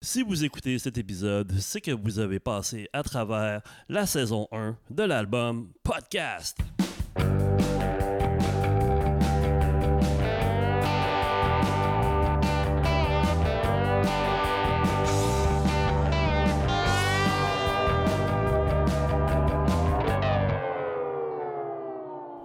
Si vous écoutez cet épisode, c'est que vous avez passé à travers la saison 1 de l'album Podcast.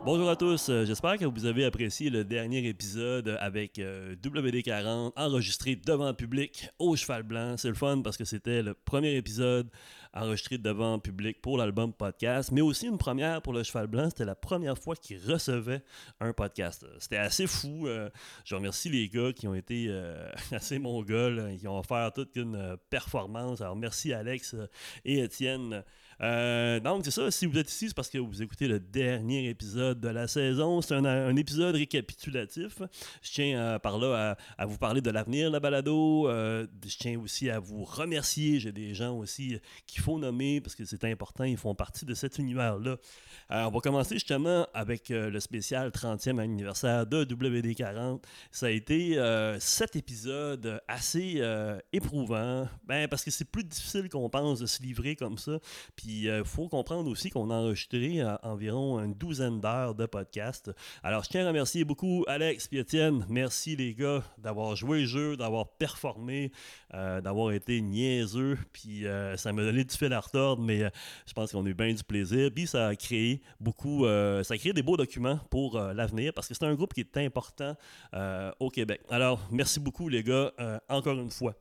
Bonjour à tous, euh, j'espère que vous avez apprécié le dernier épisode avec euh, WD40 enregistré devant le public au cheval blanc. C'est le fun parce que c'était le premier épisode enregistré devant le public pour l'album podcast, mais aussi une première pour le cheval blanc. C'était la première fois qu'il recevait un podcast. C'était assez fou. Euh, je remercie les gars qui ont été assez mongols, qui ont offert toute une performance. Alors merci Alex et Étienne. donc c'est ça, si vous êtes ici, c'est parce que vous écoutez le dernier épisode de la saison. C'est un, épisode récapitulatif. Je tiens euh, par là à, vous parler de l'avenir de la balado. Euh, je tiens aussi à vous remercier. J'ai des gens aussi qu'il faut nommer parce que c'est important. Ils font partie de cet univers-là. on va commencer justement avec euh, le spécial 30e anniversaire de WD40. Ça a été sept épisodes assez éprouvants. Ben, parce que c'est plus difficile qu'on pense de se livrer comme ça. Puis il faut comprendre aussi qu'on a enregistré environ une douzaine d'heures de podcast. Alors, je tiens à remercier beaucoup Alex et Étienne. Merci les gars d'avoir joué le jeu, d'avoir performé, euh, d'avoir été niaiseux. Puis euh, ça m'a donné du fil à retordre, mais euh, je pense qu'on a eu bien du plaisir. Puis ça a créé beaucoup, ça a créé des beaux documents pour l'avenir parce que c'est un groupe qui est important au Québec. Alors, merci beaucoup les gars, encore une fois.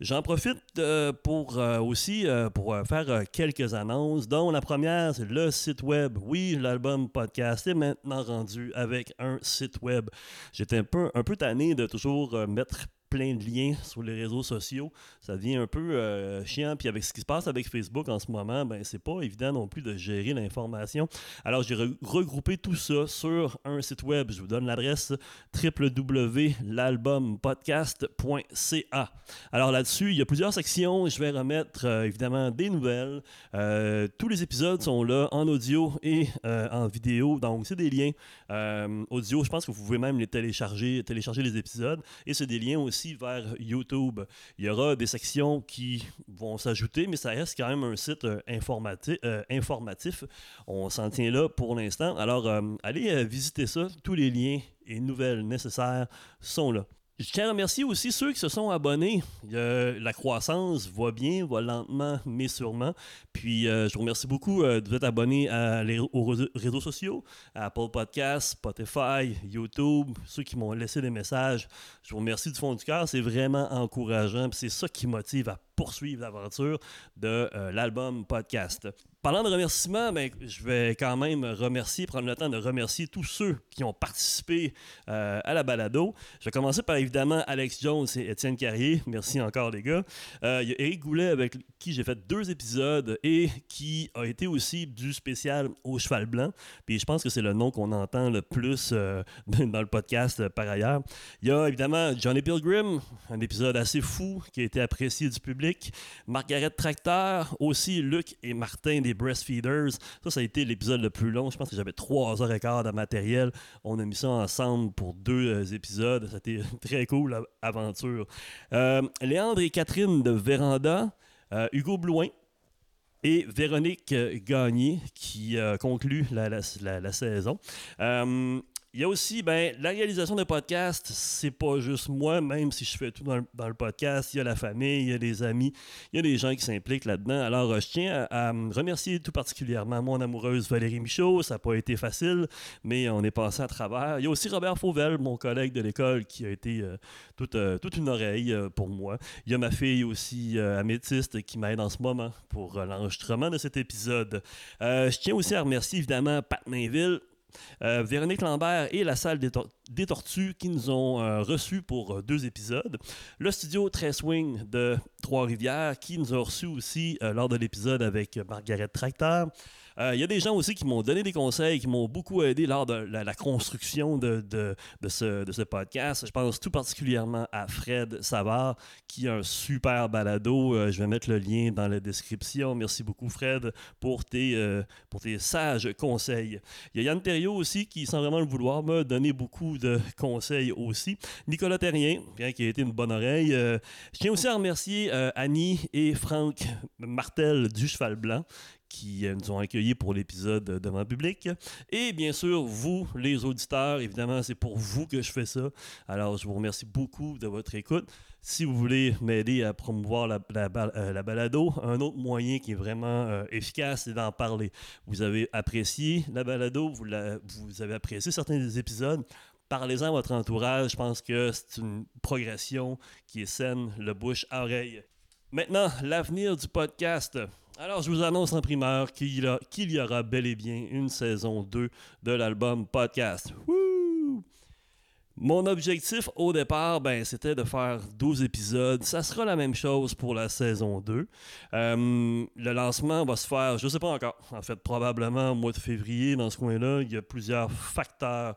J'en profite euh, pour euh, aussi euh, pour faire quelques annonces, dont la première, c'est le site web. Oui, l'album podcast est maintenant rendu avec un site web. J'étais un peu, un peu tanné de toujours mettre plein de liens sur les réseaux sociaux. Ça devient un peu euh, chiant. Puis avec ce qui se passe avec Facebook en ce moment, ben c'est pas évident non plus de gérer l'information. Alors j'ai regroupé tout ça sur un site web. Je vous donne l'adresse www.lalbumpodcast.ca. Alors là-dessus, il y a plusieurs sections. Je vais remettre euh, évidemment des nouvelles. Euh, tous les épisodes sont là en audio et en vidéo. Donc c'est des liens audio. Je pense que vous pouvez même les télécharger, télécharger les épisodes. Et c'est des liens aussi vers YouTube. Il y aura des sections qui vont s'ajouter, mais ça reste quand même un site euh, euh, informatif. On s'en tient là pour l'instant. Alors, euh, allez visiter ça. Tous les liens et nouvelles nécessaires sont là. Je tiens à remercier aussi ceux qui se sont abonnés. la croissance va bien, va lentement, mais sûrement. Puis euh, je vous remercie beaucoup euh, de vous être abonné à aux réseaux sociaux, Apple Podcasts, Spotify, YouTube, ceux qui m'ont laissé des messages. Je vous remercie du fond du cœur. C'est vraiment encourageant. C'est ça qui motive à poursuivre l'aventure de euh, l'album podcast. Parlant de remerciements, ben, je vais quand même remercier, prendre le temps de remercier tous ceux qui ont participé euh, à la balado. Je vais commencer par évidemment Alex Jones et Étienne Carrier. Merci encore les gars. Euh, il y a Eric Goulet avec qui j'ai fait deux épisodes et qui a été aussi du spécial au cheval blanc. Puis je pense que c'est le nom qu'on entend le plus dans le podcast par ailleurs. Il y a évidemment Johnny Pilgrim, un épisode assez fou qui a été apprécié du public Margaret Tracteur, aussi Luc et Martin des Breastfeeders. Ça, ça a été l'épisode le plus long. Je pense que j'avais trois heures et quart de matériel. On a mis ça ensemble pour deux euh, épisodes. C'était une très cool aventure. Euh, Léandre et Catherine de Véranda. Euh, Hugo Blouin, et Véronique Gagné qui conclut la saison. Il y a aussi, ben, la réalisation de podcast, c'est pas juste moi, même si je fais tout dans le, podcast. Il y a la famille, il y a des amis, il y a des gens qui s'impliquent là-dedans. Alors, euh, je tiens à, remercier tout particulièrement mon amoureuse Valérie Michaud. Ça n'a pas été facile, mais on est passé à travers. Il y a aussi Robert Fauvel, mon collègue de l'école, qui a été euh, toute, euh, toute, une oreille pour moi. Il y a ma fille aussi, améthyste, qui m'aide en ce moment pour l'enregistrement de cet épisode. je tiens aussi à remercier évidemment Pat Mainville Véronique Lambert et la salle des, Tortues qui nous ont euh, reçus pour euh, deux épisodes. Le studio Très Swing de Trois-Rivières qui nous a reçus aussi lors de l'épisode avec Margaret Tracteur. Il euh, y a des gens aussi qui m'ont donné des conseils, qui m'ont beaucoup aidé lors de la, construction de, de, ce, de, ce, podcast. Je pense tout particulièrement à Fred Savard, qui a un super balado. Euh, je vais mettre le lien dans la description. Merci beaucoup, Fred, pour tes, euh, pour tes sages conseils. Il y a Yann Thériault aussi, qui, sans vraiment le vouloir, m'a donné beaucoup de conseils aussi. Nicolas Terrien, bien qui a été une bonne oreille. je tiens aussi à remercier Annie et Franck Martel du Cheval Blanc qui nous ont accueillis pour l'épisode devant public. Et bien sûr, vous, les auditeurs, évidemment, c'est pour vous que je fais ça. Alors, je vous remercie beaucoup de votre écoute. Si vous voulez m'aider à promouvoir la, la, balado, un autre moyen qui est vraiment efficace, c'est d'en parler. Vous avez apprécié la balado, vous avez apprécié certains des épisodes, parlez-en à votre entourage. Je pense que c'est une progression qui est saine, le bouche à oreille. Maintenant, l'avenir du podcast. Alors, je vous annonce en primeur qu'il y, aura bel et bien une saison 2 de l'album podcast. Mon objectif au départ, ben, c'était de faire 12 épisodes. Ça sera la même chose pour la saison 2. Euh, le lancement va se faire, je ne sais pas encore, en fait, probablement au mois de février dans ce coin-là. Il y a plusieurs facteurs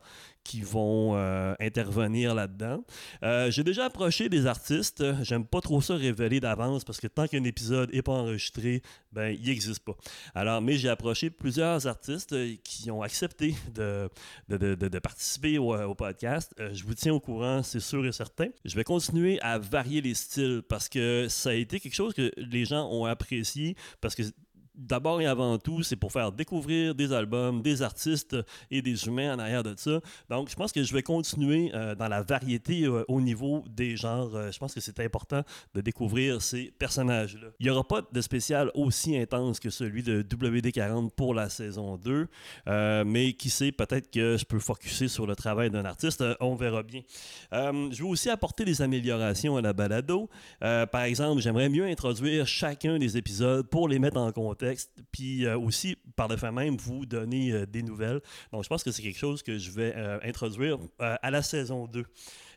qui vont euh, intervenir là-dedans. Euh, j'ai déjà approché des artistes. J'aime pas trop ça révéler d'avance parce que tant qu'un épisode n'est pas enregistré, ben il n'existe pas. Alors, mais j'ai approché plusieurs artistes qui ont accepté de, de, participer au, au podcast. je vous tiens au courant, c'est sûr et certain. Je vais continuer à varier les styles parce que ça a été quelque chose que les gens ont apprécié parce que d'abord et avant tout, c'est pour faire découvrir des albums, des artistes et des humains en arrière de ça. Donc, je pense que je vais continuer euh, dans la variété euh, au niveau des genres. Euh, je pense que c'est important de découvrir ces personnages-là. Il n'y aura pas de spécial aussi intense que celui de WD40 pour la saison 2, mais qui sait, peut-être que je peux focuser sur le travail d'un artiste. on verra bien. je vais aussi apporter des améliorations à la balado. par exemple, j'aimerais mieux introduire chacun des épisodes pour les mettre en contexte puis euh, aussi, par le fait même, vous donner euh, des nouvelles. Donc, je pense que c'est quelque chose que je vais euh, introduire à la saison 2.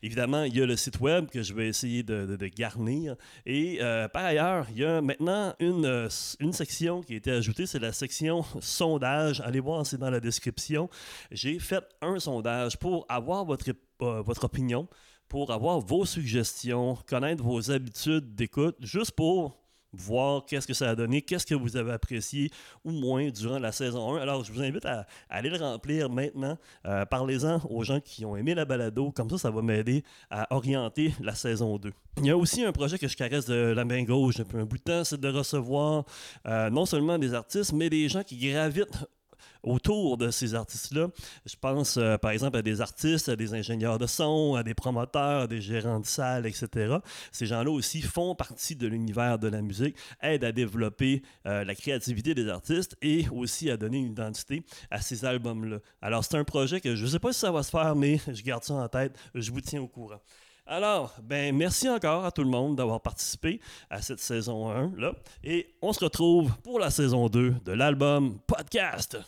Évidemment, il y a le site web que je vais essayer de, garnir. Et par ailleurs, il y a maintenant une, une section qui a été ajoutée, c'est la section sondage. Allez voir, c'est dans la description. J'ai fait un sondage pour avoir votre, votre opinion, pour avoir vos suggestions, connaître vos habitudes d'écoute, juste pour voir qu'est-ce que ça a donné, qu'est-ce que vous avez apprécié ou moins durant la saison 1. Alors, je vous invite à, aller le remplir maintenant. Euh, parlez-en aux gens qui ont aimé la balado. Comme ça, ça va m'aider à orienter la saison 2. Il y a aussi un projet que je caresse de la main gauche depuis un bout de temps, c'est de recevoir euh, non seulement des artistes, mais des gens qui gravitent autour de ces artistes-là. Je pense euh, par exemple à des artistes, à des ingénieurs de son, à des promoteurs, à des gérants de salles, etc. Ces gens-là aussi font partie de l'univers de la musique, aident à développer euh, la créativité des artistes et aussi à donner une identité à ces albums-là. Alors c'est un projet que je ne sais pas si ça va se faire, mais je garde ça en tête, je vous tiens au courant. Alors, ben merci encore à tout le monde d'avoir participé à cette saison 1 là et on se retrouve pour la saison 2 de l'album Podcast.